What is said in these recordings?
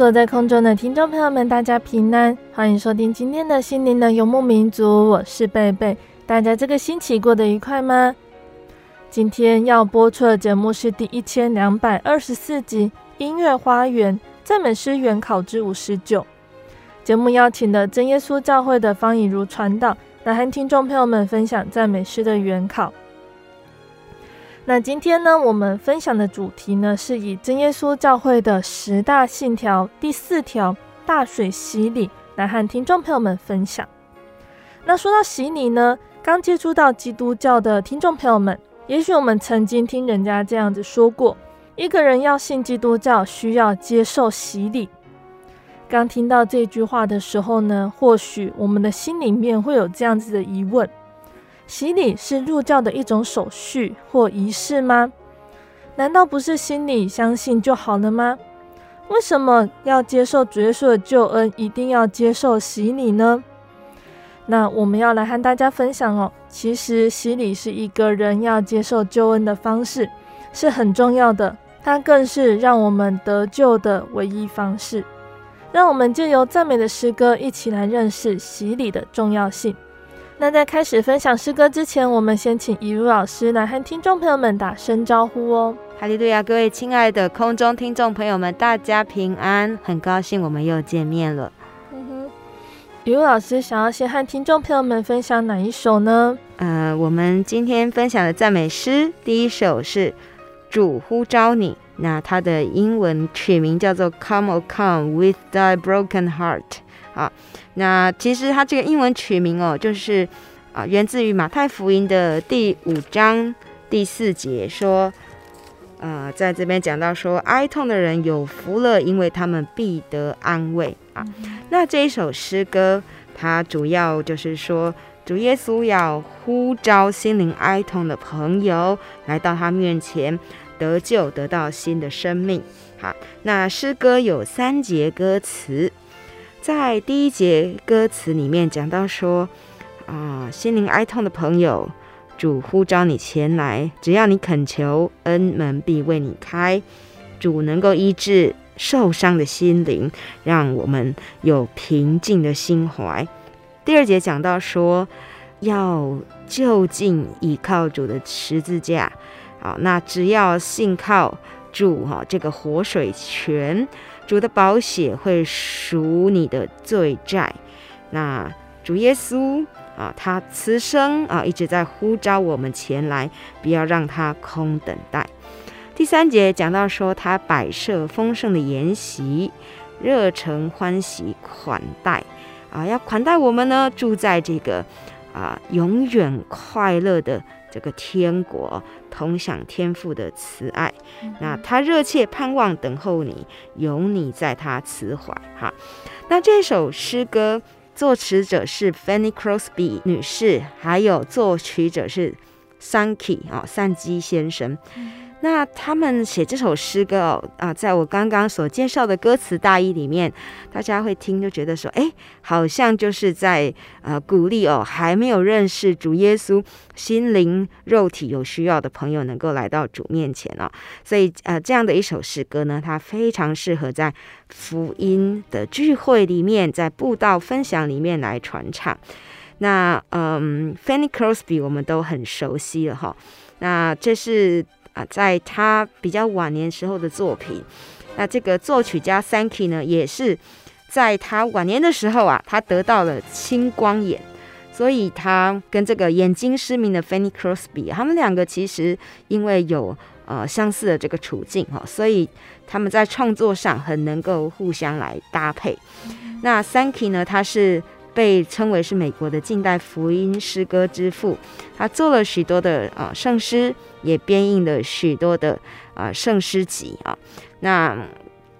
所有在空中的听众朋友们，大家平安，欢迎收听今天的心灵的游牧民族，我是贝贝。大家这个星期过得愉快吗？今天要播出的节目是第一千两百二十四集《音乐花园赞美诗原考之五十九》。节目邀请的真耶稣教会的方以如传道来和听众朋友们分享赞美诗的原考。那今天呢，我们分享的主题呢，是以真耶稣教会的十大信条第四条“大水洗礼”来和听众朋友们分享。那说到洗礼呢，刚接触到基督教的听众朋友们，也许我们曾经听人家这样子说过：一个人要信基督教，需要接受洗礼。刚听到这句话的时候呢，或许我们的心里面会有这样子的疑问。洗礼是入教的一种手续或仪式吗？难道不是心里相信就好了吗？为什么要接受主耶稣的救恩，一定要接受洗礼呢？那我们要来和大家分享哦，其实洗礼是一个人要接受救恩的方式，是很重要的，它更是让我们得救的唯一方式。让我们借由赞美的诗歌，一起来认识洗礼的重要性。那在开始分享诗歌之前，我们先请以如老师来和听众朋友们打声招呼哦。哈利路亚，各位亲爱的空中听众朋友们，大家平安，很高兴我们又见面了。嗯哼，以如老师想要先和听众朋友们分享哪一首呢？呃，我们今天分享的赞美诗，第一首是《主呼召你》，那它的英文取名叫做《Come, O Come with Thy Broken Heart》。啊，那其实它这个英文取名哦，就是啊，源自于马太福音的第五章第四节，说，呃，在这边讲到说，哀痛的人有福了，因为他们必得安慰啊。那这一首诗歌，它主要就是说，主耶稣要呼召心灵哀痛的朋友来到他面前得救，得到新的生命。好，那诗歌有三节歌词。在第一节歌词里面讲到说，啊，心灵哀痛的朋友，主呼召你前来，只要你恳求，恩门必为你开。主能够医治受伤的心灵，让我们有平静的心怀。第二节讲到说，要就近倚靠主的十字架，好，那只要信靠主哈，这个活水泉。主的宝血会赎你的罪债，那主耶稣啊，他此生啊一直在呼召我们前来，不要让他空等待。第三节讲到说，他摆设丰盛的筵席，热诚欢喜款待啊，要款待我们呢，住在这个啊永远快乐的。这个天国同享天父的慈爱，嗯、那他热切盼望等候你，有你在他慈怀哈。那这首诗歌作词者是 Fanny Crosby 女士，还有作曲者是 Sankey 啊，善基先生。那他们写这首诗歌哦，啊，在我刚刚所介绍的歌词大意里面，大家会听就觉得说，哎，好像就是在呃鼓励哦，还没有认识主耶稣、心灵肉体有需要的朋友能够来到主面前哦。所以呃，这样的一首诗歌呢，它非常适合在福音的聚会里面，在布道分享里面来传唱。那嗯，Fanny Crosby 我们都很熟悉了哈。那这是。啊，在他比较晚年时候的作品，那这个作曲家 Sankey 呢，也是在他晚年的时候啊，他得到了青光眼，所以他跟这个眼睛失明的 Fanny Crosby，他们两个其实因为有呃相似的这个处境哈，所以他们在创作上很能够互相来搭配。那 Sankey 呢，他是。被称为是美国的近代福音诗歌之父，他做了许多的啊圣诗，也编印了许多的啊圣诗集啊。那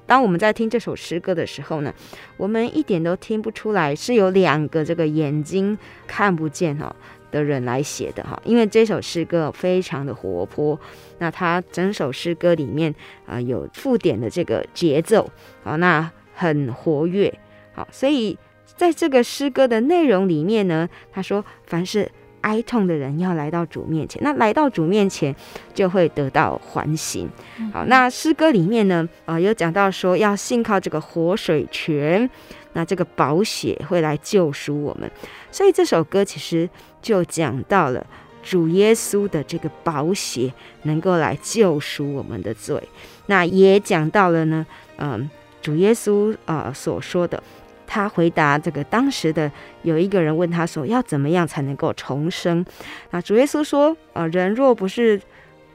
当我们在听这首诗歌的时候呢，我们一点都听不出来是有两个这个眼睛看不见哈的人来写的哈，因为这首诗歌非常的活泼，那他整首诗歌里面啊有附点的这个节奏啊，那很活跃，好，所以。在这个诗歌的内容里面呢，他说：“凡是哀痛的人要来到主面前，那来到主面前就会得到欢欣。”好，那诗歌里面呢，啊、呃，有讲到说要信靠这个活水泉，那这个宝血会来救赎我们。所以这首歌其实就讲到了主耶稣的这个宝血能够来救赎我们的罪。那也讲到了呢，嗯、呃，主耶稣啊、呃、所说的。他回答这个当时的有一个人问他说：“要怎么样才能够重生？”那主耶稣说：“呃，人若不是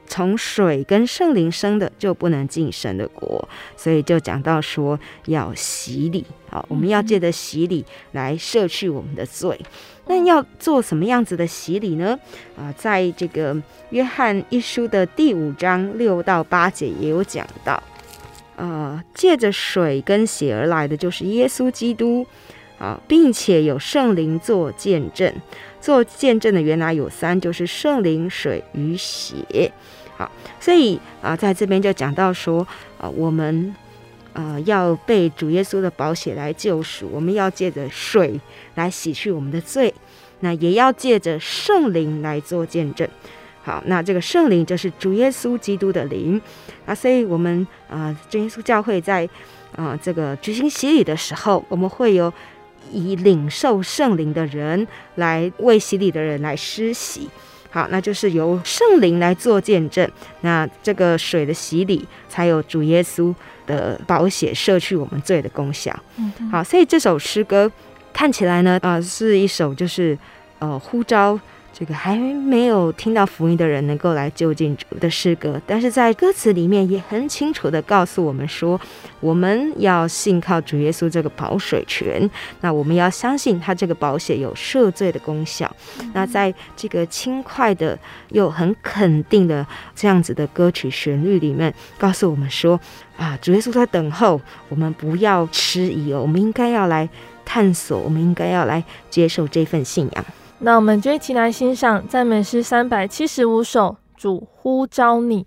从水跟圣灵生的，就不能进神的国。”所以就讲到说要洗礼，好，我们要借着洗礼来赦去我们的罪。那要做什么样子的洗礼呢？啊，在这个约翰一书的第五章六到八节也有讲到。呃，借着水跟血而来的就是耶稣基督啊，并且有圣灵做见证。做见证的原来有三，就是圣灵、水与血。好，所以啊，在这边就讲到说，啊，我们呃要被主耶稣的宝血来救赎，我们要借着水来洗去我们的罪，那也要借着圣灵来做见证。好，那这个圣灵就是主耶稣基督的灵啊，所以我们啊，主耶稣教会在啊这个举行洗礼的时候，我们会有以领受圣灵的人来为洗礼的人来施洗。好，那就是由圣灵来做见证，那这个水的洗礼才有主耶稣的宝血赦去我们罪的功效。嗯，好，所以这首诗歌看起来呢，啊，是一首就是呃呼召。这个还没有听到福音的人能够来就近主的诗歌，但是在歌词里面也很清楚的告诉我们说，我们要信靠主耶稣这个保水泉，那我们要相信他这个保险有赦罪的功效。那在这个轻快的又很肯定的这样子的歌曲旋律里面，告诉我们说啊，主耶稣在等候，我们不要迟疑哦，我们应该要来探索，我们应该要来接受这份信仰。那我们就一起来欣赏赞美诗三百七十五首，主呼召你。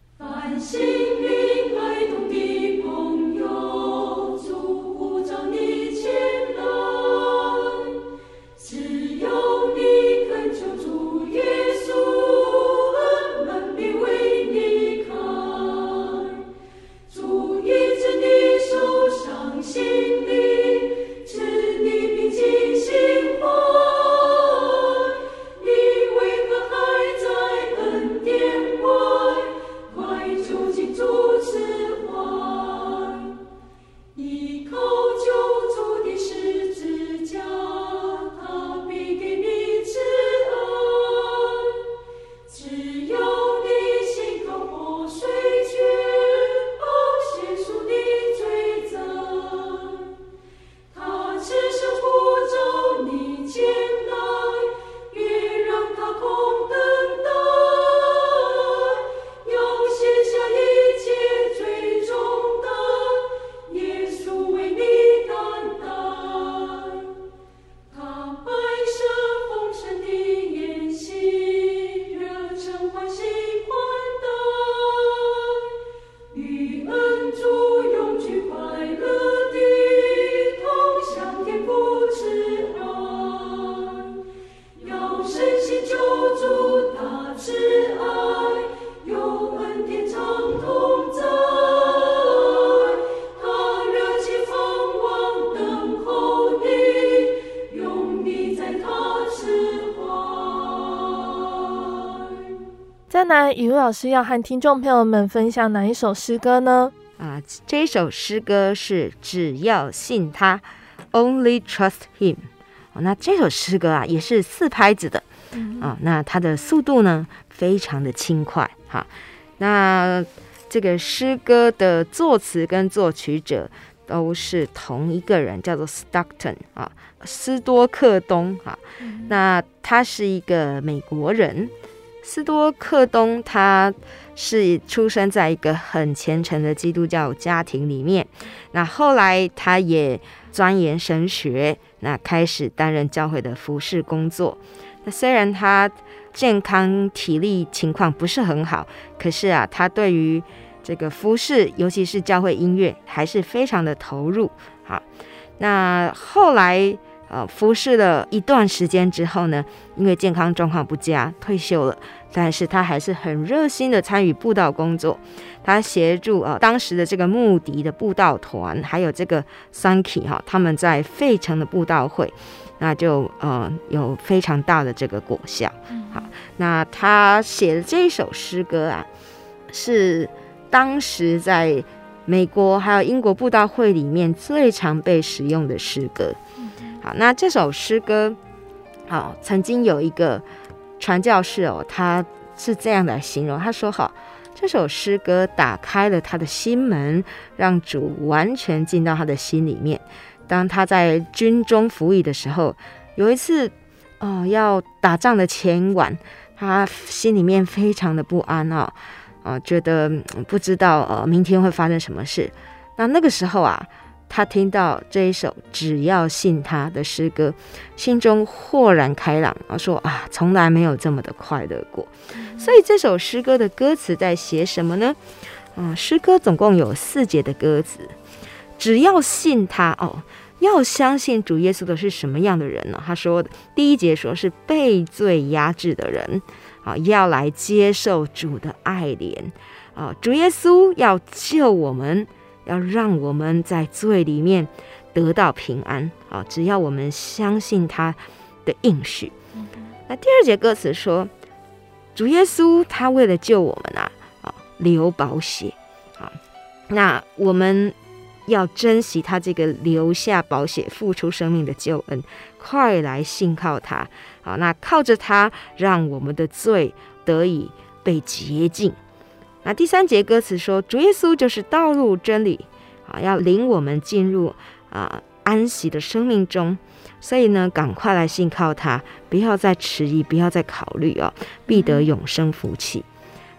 老师要和听众朋友们分享哪一首诗歌呢？啊，这首诗歌是只要信他，Only Trust Him。哦，那这首诗歌啊，也是四拍子的。啊，那它的速度呢，非常的轻快。哈，那这个诗歌的作词跟作曲者都是同一个人，叫做 Stockton 啊，斯多克东。哈，那他是一个美国人。斯多克东他是出生在一个很虔诚的基督教家庭里面。那后来他也钻研神学，那开始担任教会的服侍工作。那虽然他健康体力情况不是很好，可是啊，他对于这个服侍，尤其是教会音乐，还是非常的投入。好，那后来呃服侍了一段时间之后呢，因为健康状况不佳，退休了。但是他还是很热心的参与布道工作，他协助啊、呃、当时的这个穆迪的布道团，还有这个 Sankey 哈，他们在费城的布道会。那就呃有非常大的这个果效，好，那他写的这一首诗歌啊，是当时在美国还有英国布道会里面最常被使用的诗歌。那这首诗歌，好，曾经有一个传教士哦，他是这样来形容，他说：“好，这首诗歌打开了他的心门，让主完全进到他的心里面。”当他在军中服役的时候，有一次，哦、要打仗的前晚，他心里面非常的不安啊，啊、觉得不知道呃明天会发生什么事。那那个时候啊，他听到这一首“只要信他”的诗歌，心中豁然开朗啊，说啊，从来没有这么的快乐过。所以这首诗歌的歌词在写什么呢？嗯、呃，诗歌总共有四节的歌词。只要信他哦，要相信主耶稣的是什么样的人呢？他说的第一节说是被罪压制的人啊，要来接受主的爱怜啊，主耶稣要救我们，要让我们在罪里面得到平安啊。只要我们相信他的应许。那第二节歌词说，主耶稣他为了救我们啊啊流宝血啊，那我们。要珍惜他这个留下宝血、付出生命的救恩，快来信靠他。好，那靠着他，让我们的罪得以被洁净。那第三节歌词说，主耶稣就是道路、真理，啊，要领我们进入啊安息的生命中。所以呢，赶快来信靠他，不要再迟疑，不要再考虑哦，必得永生福气。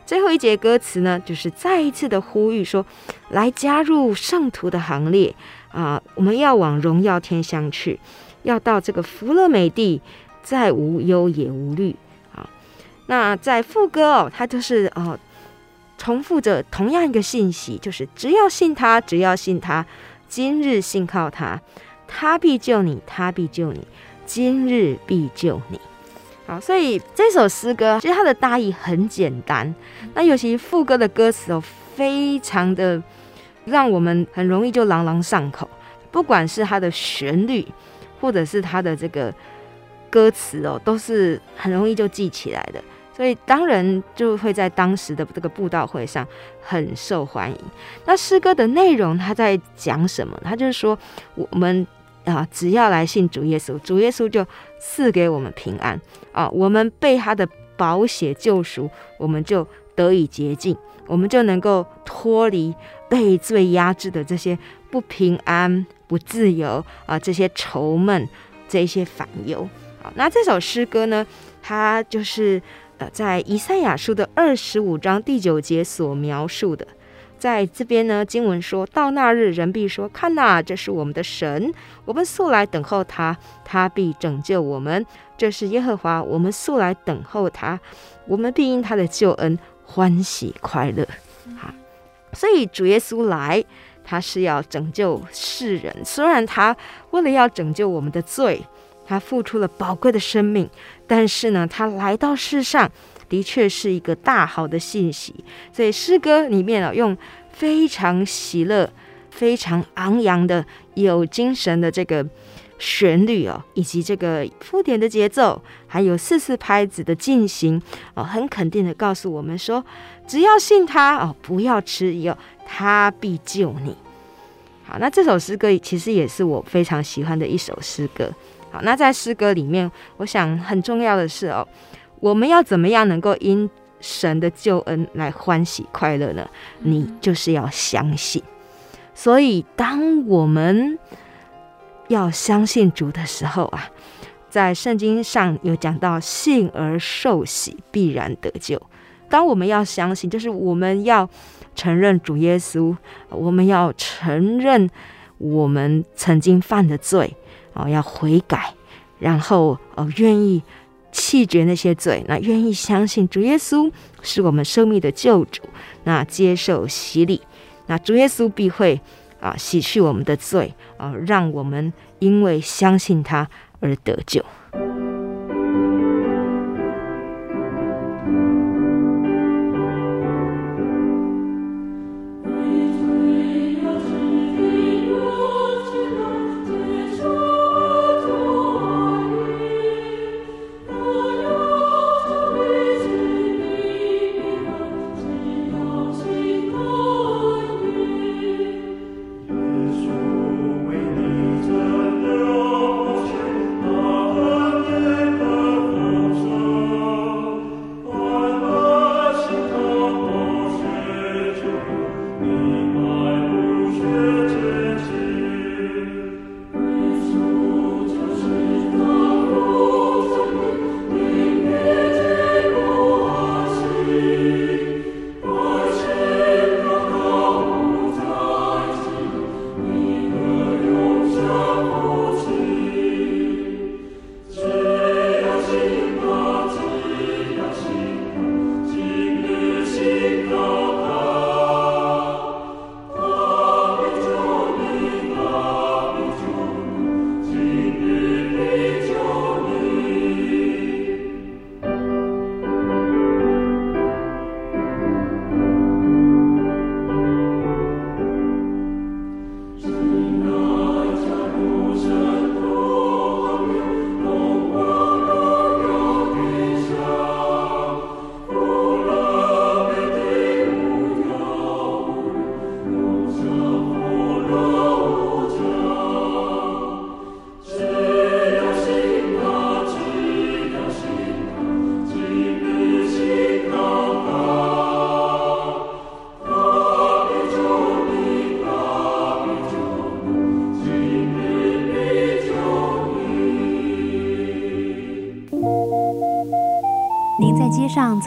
最后一节歌词呢，就是再一次的呼吁说，来加入圣徒的行列啊！我们要往荣耀天乡去，要到这个福乐美地，再无忧也无虑啊！那在副歌哦，它就是哦，重复着同样一个信息，就是只要信他，只要信他，今日信靠他，他必救你，他必救你，今日必救你。好，所以这首诗歌其实它的大意很简单，那尤其副歌的歌词哦，非常的让我们很容易就朗朗上口。不管是它的旋律，或者是它的这个歌词哦，都是很容易就记起来的。所以当然就会在当时的这个布道会上很受欢迎。那诗歌的内容，他在讲什么？他就是说我们。啊，只要来信主耶稣，主耶稣就赐给我们平安啊！我们被他的宝血救赎，我们就得以洁净，我们就能够脱离被罪压制的这些不平安、不自由啊，这些愁闷、这些烦忧。好，那这首诗歌呢，它就是呃，在以赛亚书的二十五章第九节所描述的。在这边呢，经文说到那日，人必说：“看哪，这是我们的神，我们素来等候他，他必拯救我们。这是耶和华，我们素来等候他，我们必因他的救恩欢喜快乐。”好，所以主耶稣来，他是要拯救世人。虽然他为了要拯救我们的罪，他付出了宝贵的生命，但是呢，他来到世上。的确是一个大好的信息，所以诗歌里面啊，用非常喜乐、非常昂扬的、有精神的这个旋律哦，以及这个附点的节奏，还有四四拍子的进行哦，很肯定的告诉我们说，只要信他哦，不要迟疑哦，他必救你。好，那这首诗歌其实也是我非常喜欢的一首诗歌。好，那在诗歌里面，我想很重要的是哦，我们要怎么样能够因神的救恩来欢喜快乐呢？你就是要相信。所以，当我们要相信主的时候啊，在圣经上有讲到“信而受喜，必然得救”。当我们要相信，就是我们要承认主耶稣，我们要承认我们曾经犯的罪哦，要悔改，然后哦，愿意弃绝那些罪，那愿意相信主耶稣是我们生命的救主，那接受洗礼。那主耶稣必会啊洗去我们的罪啊，让我们因为相信他而得救。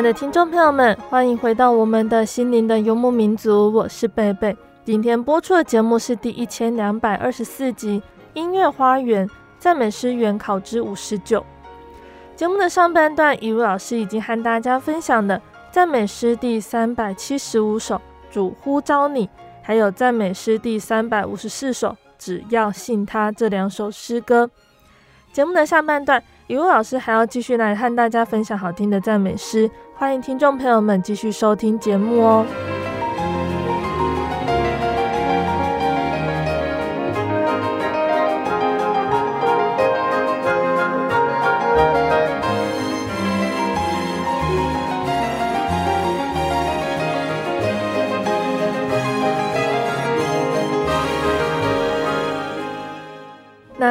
爱的听众朋友们，欢迎回到我们的心灵的游牧民族，我是贝贝。今天播出的节目是第一千两百二十四集《音乐花园赞美诗原考之五十九》。节目的上半段，雨露老师已经和大家分享了赞美诗第三百七十五首《主呼召你》，还有赞美诗第三百五十四首《只要信他》这两首诗歌。节目的下半段，雨露老师还要继续来和大家分享好听的赞美诗，欢迎听众朋友们继续收听节目哦。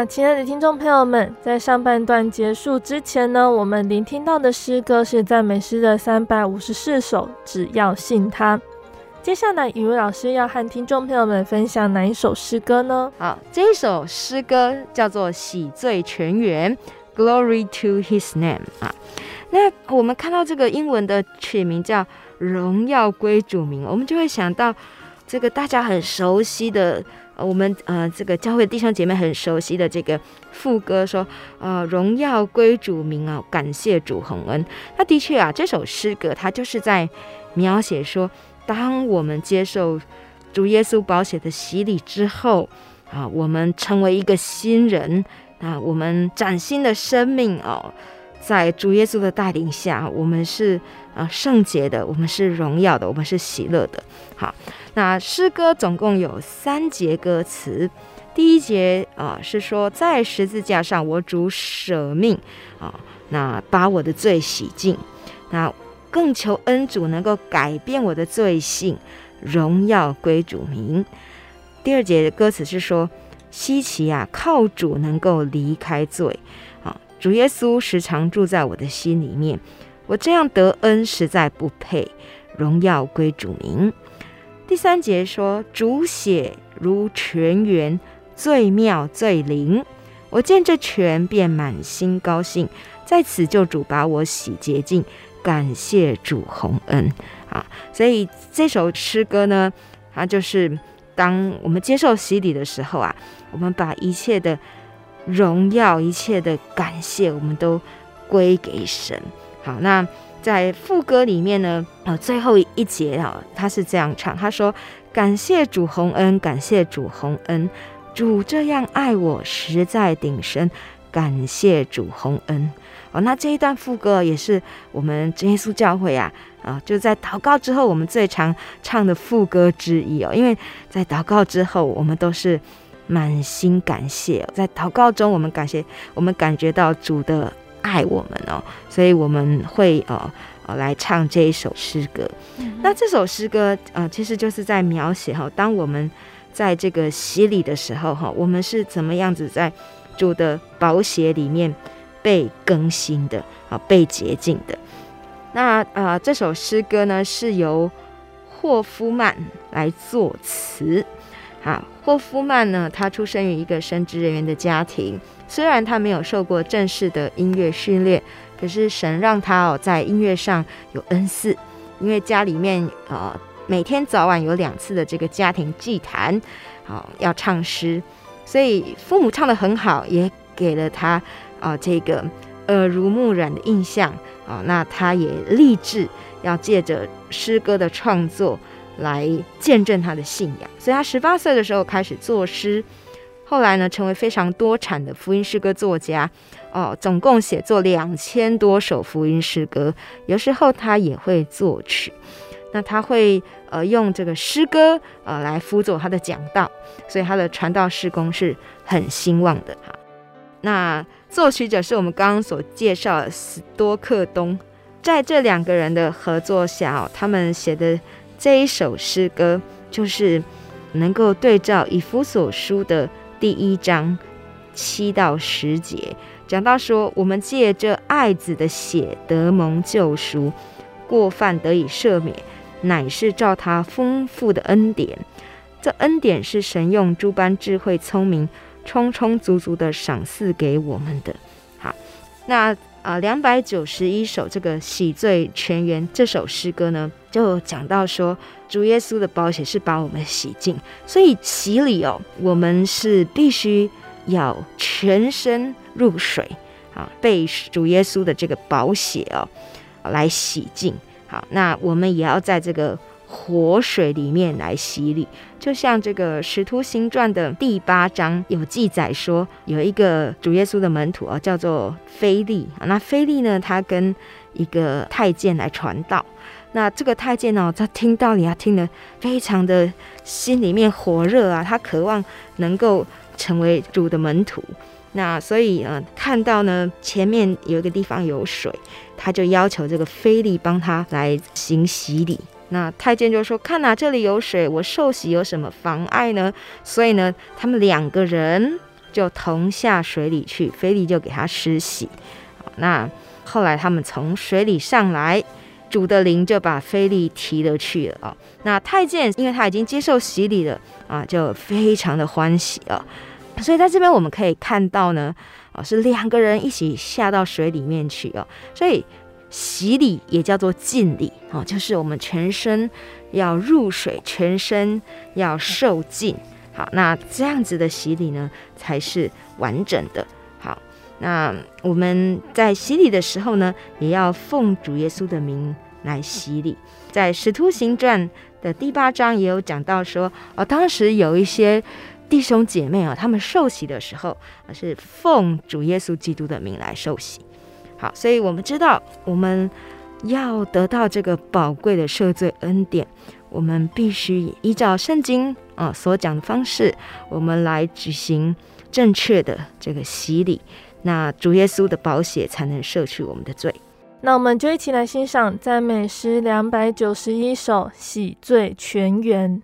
亲爱的听众朋友们，在上半段结束之前呢，我们聆听到的诗歌是赞美诗的三百五十四首，只要信他。接下来，雨露老师要和听众朋友们分享哪一首诗歌呢？好，这一首诗歌叫做《洗罪全员》，Glory to His Name 啊。那我们看到这个英文的曲名叫《荣耀归主名》，我们就会想到这个大家很熟悉的。我们呃，这个教会弟兄姐妹很熟悉的这个副歌说：“呃，荣耀归主名啊，感谢主洪恩。”那的确啊，这首诗歌它就是在描写说，当我们接受主耶稣宝血的洗礼之后啊，我们成为一个新人啊，我们崭新的生命哦，在主耶稣的带领下，我们是啊圣洁的，我们是荣耀的，我们是喜乐的。好。那诗歌总共有三节歌词，第一节啊、是说，在十字架上我主舍命啊、那把我的罪洗净，那更求恩主能够改变我的罪性，荣耀归主名。第二节的歌词是说，稀奇啊，靠主能够离开罪、主耶稣时常住在我的心里面，我这样得恩实在不配，荣耀归主名。第三节说：“主血如泉源，最妙最灵。我见这泉，便满心高兴。在此救主把我洗洁净，感谢主洪恩啊！所以这首诗歌呢，它就是当我们接受洗礼的时候啊，我们把一切的荣耀、一切的感谢，我们都归给神。好，那。”在副歌里面呢，呃，最后一节啊，他是这样唱，他说：“感谢主洪恩，感谢主洪恩，主这样爱我，实在顶深。感谢主洪恩。”哦，那这一段副歌也是我们耶稣教会啊，啊，就在祷告之后，我们最常唱的副歌之一哦。因为在祷告之后，我们都是满心感谢，在祷告中，我们感谢，我们感觉到主的。爱我们哦，所以我们会呃呃来唱这一首诗歌。嗯、那这首诗歌呃，其实就是在描写哈，当我们在这个洗礼的时候哈，我们是怎么样子在主的宝血里面被更新的啊，被洁净的。那呃，这首诗歌呢是由霍夫曼来作词。啊，霍夫曼呢，他出生于一个神职人员的家庭。虽然他没有受过正式的音乐训练，可是神让他哦在音乐上有恩赐，因为家里面呃每天早晚有两次的这个家庭祭坛，好、要唱诗，所以父母唱得很好，也给了他啊、这个耳濡目染的印象啊、那他也立志要借着诗歌的创作来见证他的信仰，所以他十八岁的时候开始作诗。后来呢，成为非常多产的福音诗歌作家，哦，总共写作两千多首福音诗歌。有时候他也会作曲，那他会呃用这个诗歌呃来辅佐他的讲道，所以他的传道事工是很兴旺的哈。那作曲者是我们刚刚所介绍的斯多克东，在这两个人的合作下，哦，他们写的这一首诗歌就是能够对照以弗所书的。第一章七到十节讲到说，我们借着爱子的血得蒙救赎，过犯得以赦免，乃是照他丰富的恩典。这恩典是神用诸般智慧聪明，充充足足的赏赐给我们的。好，那啊，两百九十一首这个洗罪全员这首诗歌呢，就讲到说。主耶稣的宝血是把我们洗净，所以洗礼哦，我们是必须要全身入水啊，被主耶稣的这个宝血哦来洗净。好，那我们也要在这个活水里面来洗礼。就像这个《使徒行传》的第八章有记载说，有一个主耶稣的门徒啊，叫做腓利。那腓利呢，他跟一个太监来传道。那这个太监呢，他听到你啊，听得非常的心里面火热啊，他渴望能够成为主的门徒。那所以呃，看到呢前面有一个地方有水，他就要求这个菲利帮他来行洗礼。那太监就说：“看哪，这里有水，我受洗有什么妨碍呢？”所以呢，他们两个人就同下水里去，菲利就给他施洗。那后来他们从水里上来，主的灵就把菲利提了去了啊。那太监因为他已经接受洗礼了啊，就非常的欢喜啊。所以在这边我们可以看到呢，啊，是两个人一起下到水里面去哦。所以。洗礼也叫做浸礼啊，就是我们全身要入水，全身要受浸。好，那这样子的洗礼呢，才是完整的。那我们在洗礼的时候呢，也要奉主耶稣的名来洗礼。在《使徒行传》的第八章也有讲到说，哦，当时有一些弟兄姐妹啊，他们受洗的时候是奉主耶稣基督的名来受洗。好，所以我们知道，我们要得到这个宝贵的赦罪恩典，我们必须依照圣经啊所讲的方式，我们来举行正确的这个洗礼，那主耶稣的宝血才能赦去我们的罪。那我们就一起来欣赏赞美诗两百九十一首《喜罪全员》。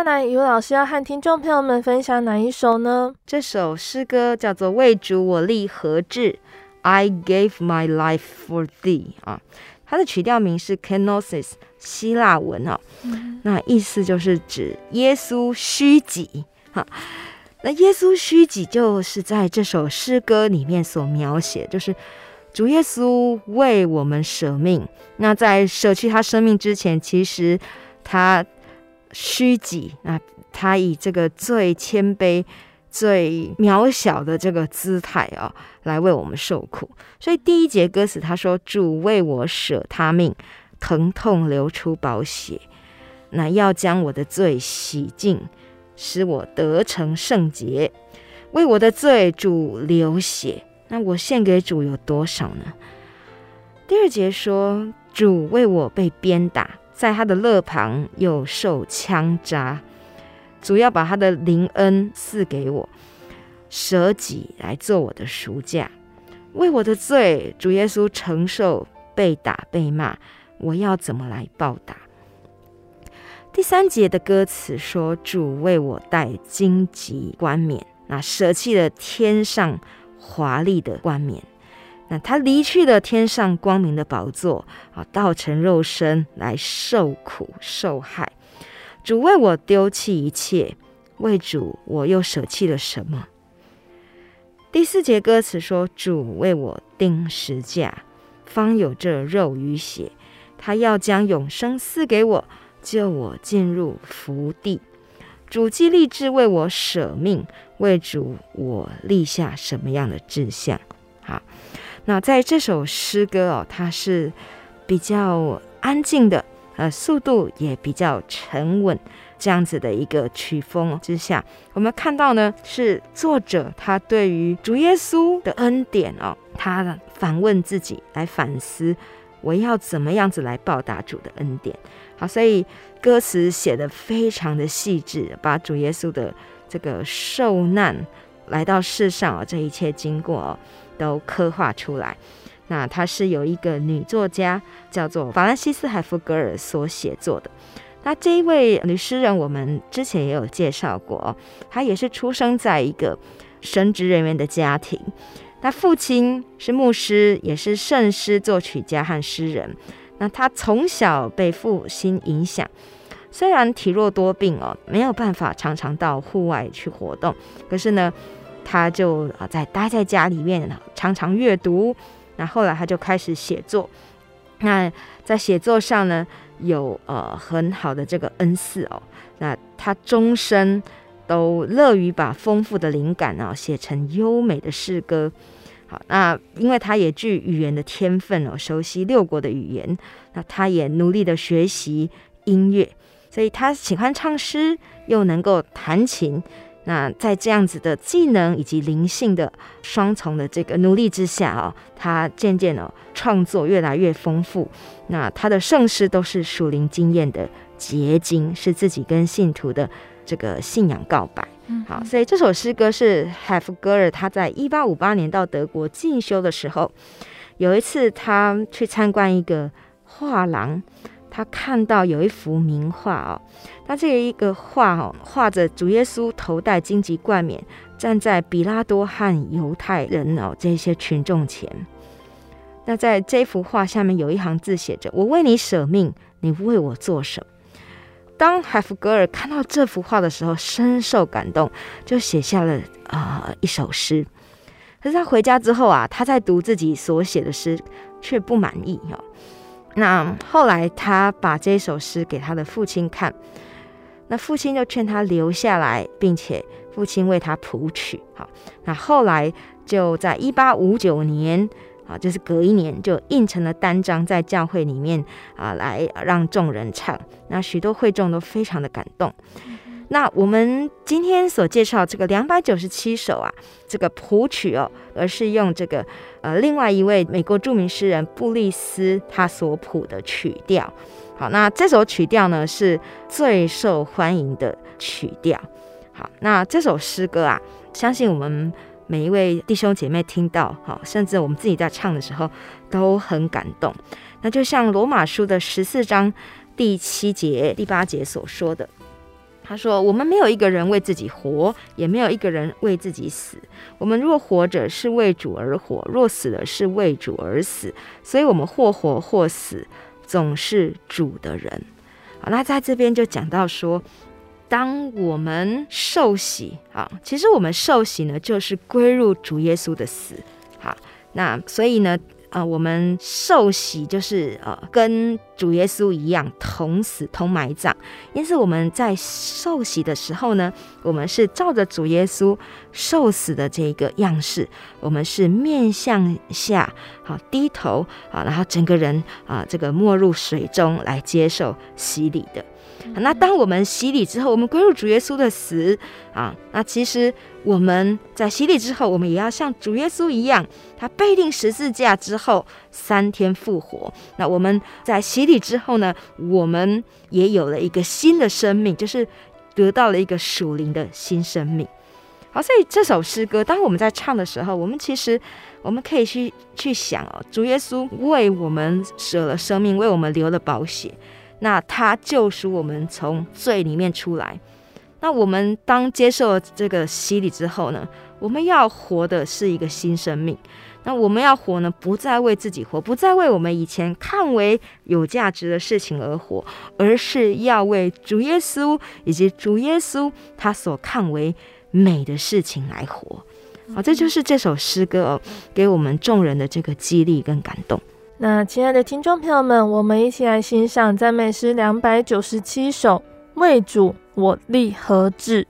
下来，尤老师要和听众朋友们分享哪一首呢？这首诗歌叫做《为主我立何志》，I gave my life for thee 啊，它的曲调名是 Kenosis，希腊文啊，嗯、那意思就是指耶稣虚己哈。那耶稣虚己就是在这首诗歌里面所描写，就是主耶稣为我们舍命。那在舍去他生命之前，其实他。虚己，那他以这个最谦卑、最渺小的这个姿态啊，来为我们受苦。所以第一节歌词他说：“主为我舍他命，疼痛流出宝血，那要将我的罪洗净，使我得成圣洁。为我的罪，主流血，那我献给主有多少呢？”第二节说：“主为我被鞭打。”在他的肋旁又受枪扎，主要把他的灵恩赐给我，舍己来做我的赎价。为我的罪，主耶稣承受被打被骂，我要怎么来报答？第三节的歌词说：“主为我戴荆棘冠冕，那舍弃了天上华丽的冠冕，那他离去了天上光明的宝座啊，道成肉身来受苦受害。主为我丢弃一切，为主我又舍弃了什么？”第四节歌词说：“主为我钉十架，方有这肉与血，他要将永生赐给我。”救我进入福地，主既立志为我舍命，为主我立下什么样的志向？那在这首诗歌哦，它是比较安静的，呃，速度也比较沉稳，这样子的一个曲风之下，我们看到呢，是作者他对于主耶稣的恩典哦，他反问自己，来反思，我要怎么样子来报答主的恩典？好，所以歌词写得非常的细致，把主耶稣的这个受难来到世上啊，这一切经过哦都刻画出来。那它是由一个女作家叫做法兰西斯海夫格尔所写作的。那这一位女诗人，我们之前也有介绍过，她也是出生在一个神职人员的家庭。那父亲是牧师，也是圣诗作曲家和诗人。那她从小被父亲影响，虽然体弱多病哦，没有办法常常到户外去活动，可是呢，他就啊在待在家里面呢，常常阅读。那后来他就开始写作。那在写作上呢，有呃很好的这个恩赐哦。那他终身都乐于把丰富的灵感啊写成优美的诗歌。好，那因为他也具语言的天分哦，熟悉六国的语言，那他也努力的学习音乐，所以他喜欢唱诗，又能够弹琴。那在这样子的技能以及灵性的双重的这个努力之下哦，他渐渐哦创作越来越丰富。那他的圣诗都是属灵经验的结晶，是自己跟信徒的这个信仰告白。好，所以这首诗歌是海夫格尔他在一八五八年到德国进修的时候，有一次他去参观一个画廊，他看到有一幅名画哦，那这一个画哦，画着主耶稣头戴荆棘冠冕，站在比拉多和犹太人哦这些群众前。那在这幅画下面有一行字写着：“我为你舍命，你为我做什么？”当海弗格尔看到这幅画的时候，深受感动，就写下了啊、一首诗。可是他回家之后啊，他在读自己所写的诗，却不满意哦。那后来他把这首诗给他的父亲看，那父亲就劝他留下来，并且父亲为他谱曲。好，那后来就在一八五九年。啊，就是隔一年就印成了单张，在教会里面啊，来让众人唱。那许多会众都非常的感动。那我们今天所介绍这个两百九十七首啊，这个谱曲哦，而是用这个呃另外一位美国著名诗人布利斯他所谱的曲调。好，那这首曲调呢是最受欢迎的曲调。好，那这首诗歌啊，相信我们。每一位弟兄姐妹听到，好，甚至我们自己在唱的时候都很感动。那就像罗马书的十四章第七节、第八节所说的，他说：“我们没有一个人为自己活，也没有一个人为自己死。我们若活着，是为主而活；若死了，是为主而死。所以，我们或活或死，总是主的人。”好，那在这边就讲到说。当我们受洗，啊，其实我们受洗呢，就是归入主耶稣的死，好，那所以呢，呃，我们受洗就是呃，跟主耶稣一样同死同埋葬。因此我们在受洗的时候呢，我们是照着主耶稣受死的这个样式，我们是面向下，好低头啊，然后整个人啊，这个没入水中来接受洗礼的。那当我们洗礼之后，我们归入主耶稣的死啊，那其实我们在洗礼之后，我们也要像主耶稣一样，他背定十字架之后三天复活。那我们在洗礼之后呢，我们也有了一个新的生命，就是得到了一个属灵的新生命。好，所以这首诗歌，当我们在唱的时候，我们其实我们可以去去想哦，主耶稣为我们舍了生命，为我们流了宝血，那他救赎我们从罪里面出来。那我们当接受了这个洗礼之后呢，我们要活的是一个新生命。那我们要活呢，不再为自己活，不再为我们以前看为有价值的事情而活，而是要为主耶稣以及主耶稣他所看为。美的事情来活，好，这就是这首诗歌哦，给我们众人的这个激励跟感动。那亲爱的听众朋友们，我们一起来欣赏赞美诗两百九十七首，为主我立何志。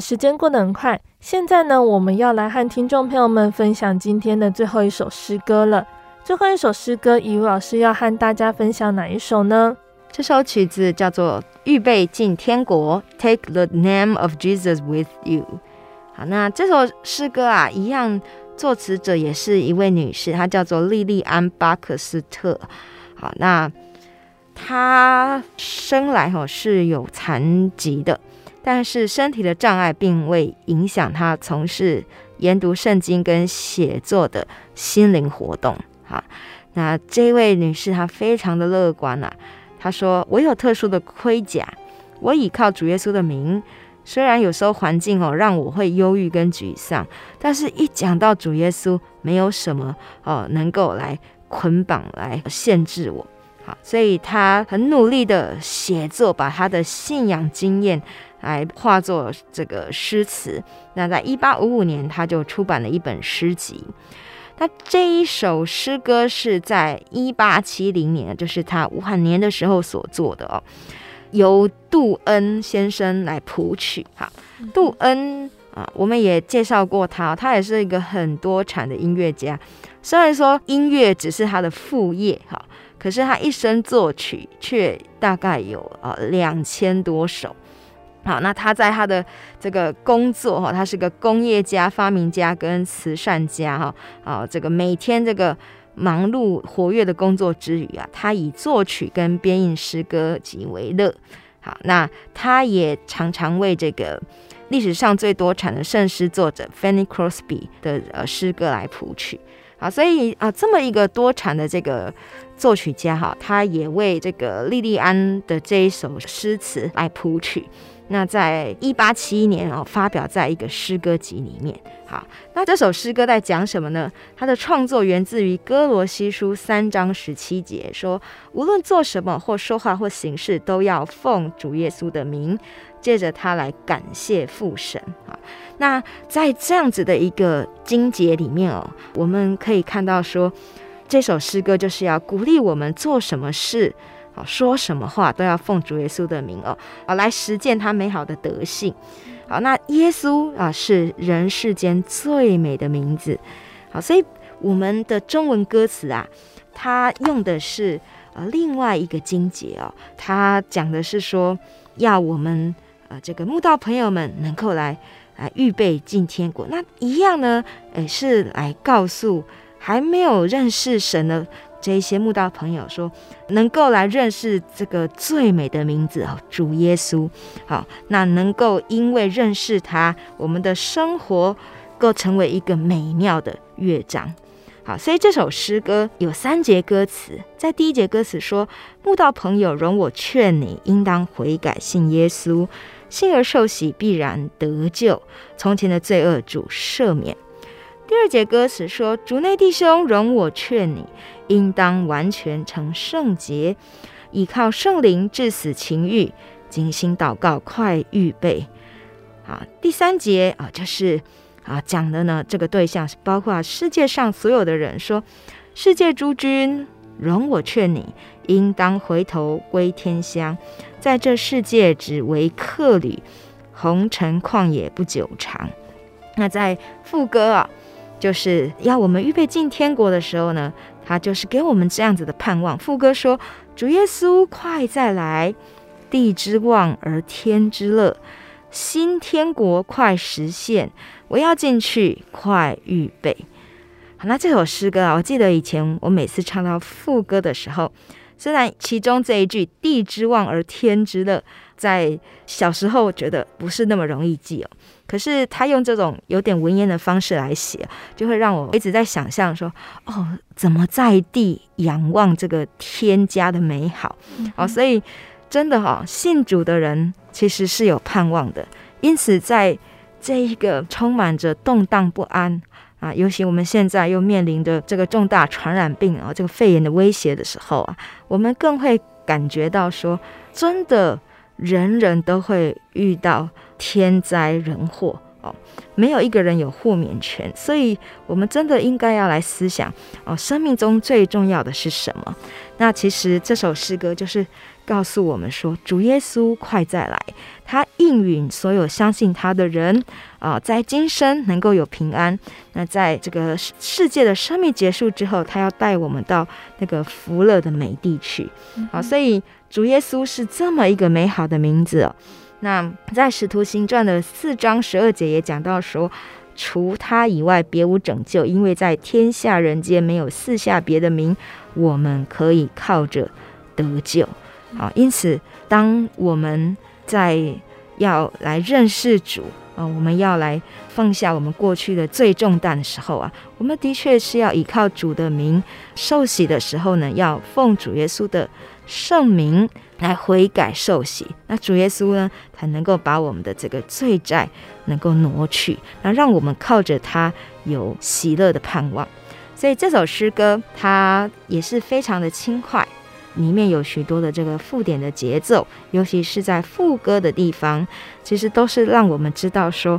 时间过得很快，现在呢，我们要来和听众朋友们分享今天的最后一首诗歌了。最后一首诗歌，以如老师要和大家分享哪一首呢？这首曲子叫做《预备进天国》，Take the name of Jesus with you。好，那这首诗歌啊，一样作词者也是一位女士，她叫做莉莉安·巴克斯特。好，那她生来吼是有残疾的，但是身体的障碍并未影响他从事研读圣经跟写作的心灵活动。啊，那这位女士她非常的乐观啊。她说：“我有特殊的盔甲，我倚靠主耶稣的名。虽然有时候环境哦让我会忧郁跟沮丧，但是一讲到主耶稣，没有什么哦能够来捆绑来限制我。好，所以她很努力的写作，把她的信仰经验来化作这个诗词。那在一八五五年，他就出版了一本诗集。”那这一首诗歌是在一八七零年，就是他晚年的时候所做的哦，由杜恩先生来谱曲。哈，杜恩啊，我们也介绍过他，他也是一个很多产的音乐家。虽然说音乐只是他的副业，哈，可是他一生作曲却大概有呃两千多首。好，那他在他的这个工作哈，他是个工业家、发明家跟慈善家哈。啊，这个每天这个忙碌活跃的工作之余啊，他以作曲跟编印诗歌集为乐。好，那他也常常为这个历史上最多产的圣诗作者 Fanny Crosby 的呃诗歌来谱曲。啊，所以啊，这么一个多产的这个作曲家哈，他也为这个莉莉安的这一首诗词来谱曲。那在一八七一年哦，发表在一个诗歌集里面。好，那这首诗歌在讲什么呢？它的创作源自于哥罗西书三章十七节，说无论做什么或说话或行事，都要奉主耶稣的名，借着他来感谢父神。啊，那在这样子的一个经节里面哦，我们可以看到说，这首诗歌就是要鼓励我们做什么事。好，说什么话都要奉主耶稣的名哦，好来实践他美好的德性。好，那耶稣啊是人世间最美的名字。好，所以我们的中文歌词啊，它用的是呃另外一个经节哦，它讲的是说要我们呃这个慕道朋友们能够来来预备进天国。那一样呢，诶是来告诉还没有认识神的。这一些慕道朋友说，能够来认识这个最美的名字哦，主耶稣。好，那能够因为认识他，我们的生活够成为一个美妙的乐章。好，所以这首诗歌有三节歌词，在第一节歌词说：“慕道朋友，容我劝你，应当悔改，信耶稣，信而受洗，必然得救。从前的罪恶，主赦免。”第二节歌词说：“主内弟兄，容我劝你，应当完全成圣洁，倚靠圣灵致死情欲，精心祷告，快预备。”啊，第三节啊，就是啊讲的呢，这个对象是包括世界上所有的人，说：“世界诸君，容我劝你，应当回头归天乡，在这世界只为客旅，红尘旷野不久长。”那在副歌啊。就是要我们预备进天国的时候呢，他就是给我们这样子的盼望。副歌说：“主耶稣快再来，地之望而天之乐，新天国快实现，我要进去，快预备。”好，那这首诗歌啊，我记得以前我每次唱到副歌的时候，虽然其中这一句“地之望而天之乐”在小时候觉得不是那么容易记哦。可是他用这种有点文言的方式来写，就会让我一直在想象说：哦，怎么在地仰望这个天家的美好？哦，所以真的哈，信主的人其实是有盼望的。因此，在这一个充满着动荡不安啊，尤其我们现在又面临着这个重大传染病啊，这个肺炎的威胁的时候啊，我们更会感觉到说，真的。人人都会遇到天灾人祸哦，没有一个人有豁免权，所以我们真的应该要来思想哦，生命中最重要的是什么？那其实这首诗歌就是告诉我们说，主耶稣快再来，他应允所有相信他的人啊，在今生能够有平安。那在这个世界的生命结束之后，他要带我们到那个福乐的美地去。好，所以主耶稣是这么一个美好的名字哦。那在使徒行传的四章十二节也讲到说，除他以外别无拯救，因为在天下人间没有四下别的名，我们可以靠着得救。好，因此，当我们在要来认识主啊，我们要来放下我们过去的罪重担的时候啊，我们的确是要依靠主的名受洗的时候呢，要奉主耶稣的圣名来悔改受洗。那主耶稣呢，才能够把我们的这个罪债能够挪去，那让我们靠着他有喜乐的盼望。所以这首诗歌它也是非常的轻快。里面有许多的这个附点的节奏，尤其是在副歌的地方，其实都是让我们知道说，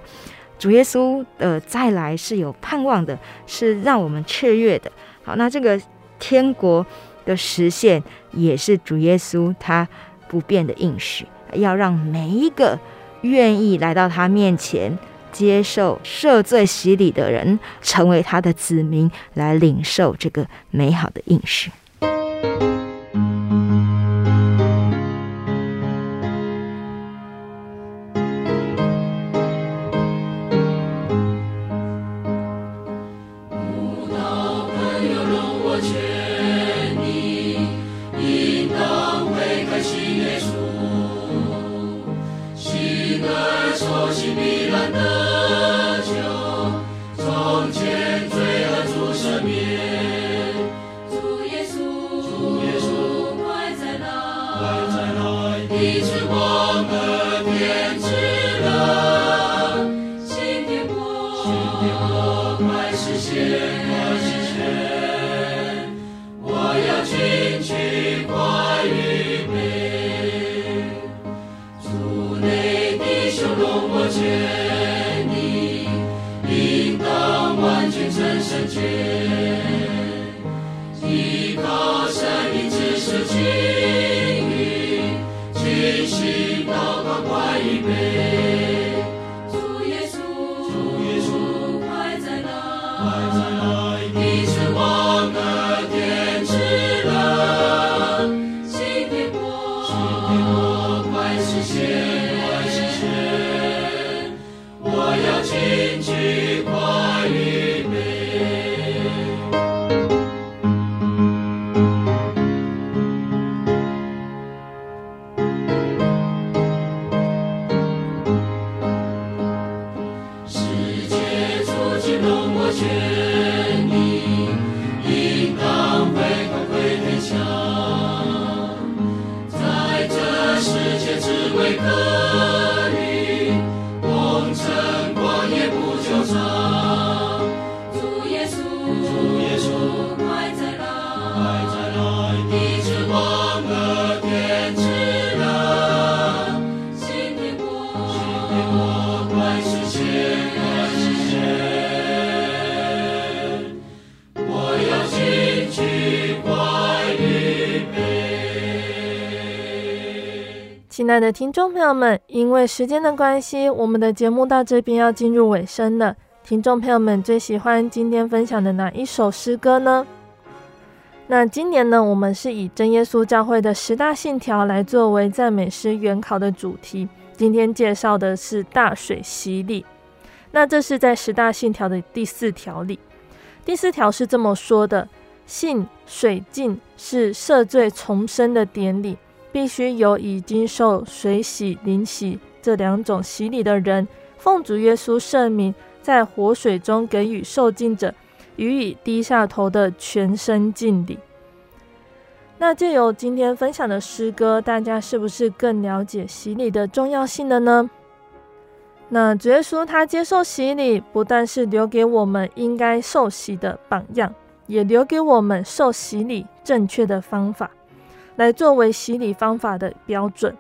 主耶稣的再来是有盼望的，是让我们雀跃的。好，那这个天国的实现，也是主耶稣他不变的应许，要让每一个愿意来到他面前接受赦罪洗礼的人，成为他的子民，来领受这个美好的应许。亲亲爱的听众朋友们，因为时间的关系，我们的节目到这边要进入尾声了。听众朋友们最喜欢今天分享的哪一首诗歌呢？那今年呢，我们是以真耶稣教会的十大信条来作为赞美诗原考的主题。今天介绍的是大水洗礼。那这是在十大信条的第四条里。第四条是这么说的：信水浸是赦罪重生的典礼。必须有已经受水洗、灵洗这两种洗礼的人，奉主耶稣圣名，在活水中给予受浸者予以低下头的全身敬礼。那借由今天分享的诗歌，大家是不是更了解洗礼的重要性了呢？那主耶稣他接受洗礼，不但是留给我们应该受洗的榜样，也留给我们受洗礼正确的方法。来作为洗礼方法的标准，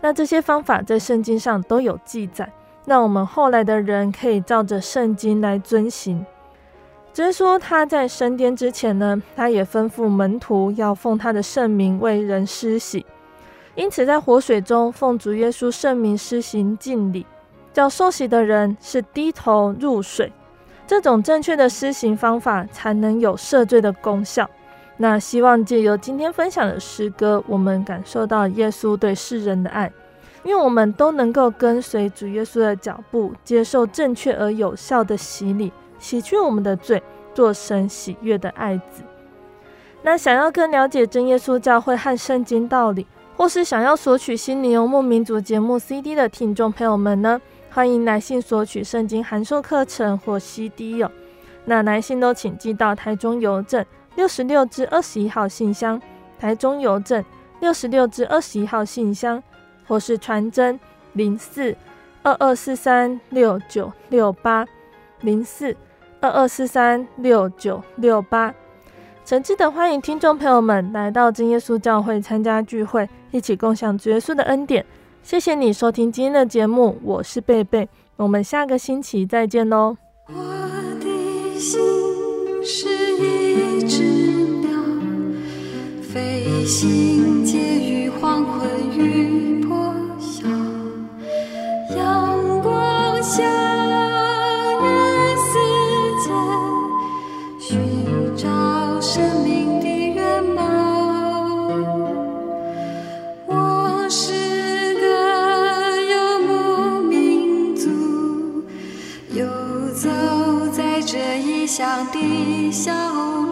那这些方法在圣经上都有记载，那我们后来的人可以照着圣经来遵行。耶稣他在升天之前呢，他也吩咐门徒要奉他的圣名为人施洗。因此在活水中奉主耶稣圣名施行浸礼，叫受洗的人是低头入水。这种正确的施行方法，才能有赦罪的功效。那希望借由今天分享的诗歌，我们感受到耶稣对世人的爱，因为我们都能够跟随主耶稣的脚步，接受正确而有效的洗礼，洗去我们的罪，做神喜悦的爱子。那想要更了解真耶稣教会和圣经道理，或是想要索取《心灵游牧民族》节目 CD 的听众朋友们呢，欢迎来信索取圣经函授课程或 CD 哟。那来信都请寄到台中邮政六十六至二十一号信箱，台中邮政六十六至二十一号信箱，或是传真零四二二四三六九六八零四二二四三六九六八。诚挚的欢迎听众朋友们来到真耶稣教会参加聚会，一起共享主耶稣的恩典。谢谢你收听今天的节目，我是贝贝，我们下个星期再见喽。我的心是一只鸟，飞行介于黄昏与破晓，阳光下，与世界寻找生命的原貌。我是个游牧民族，游走在这异乡的小路。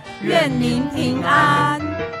愿您平安。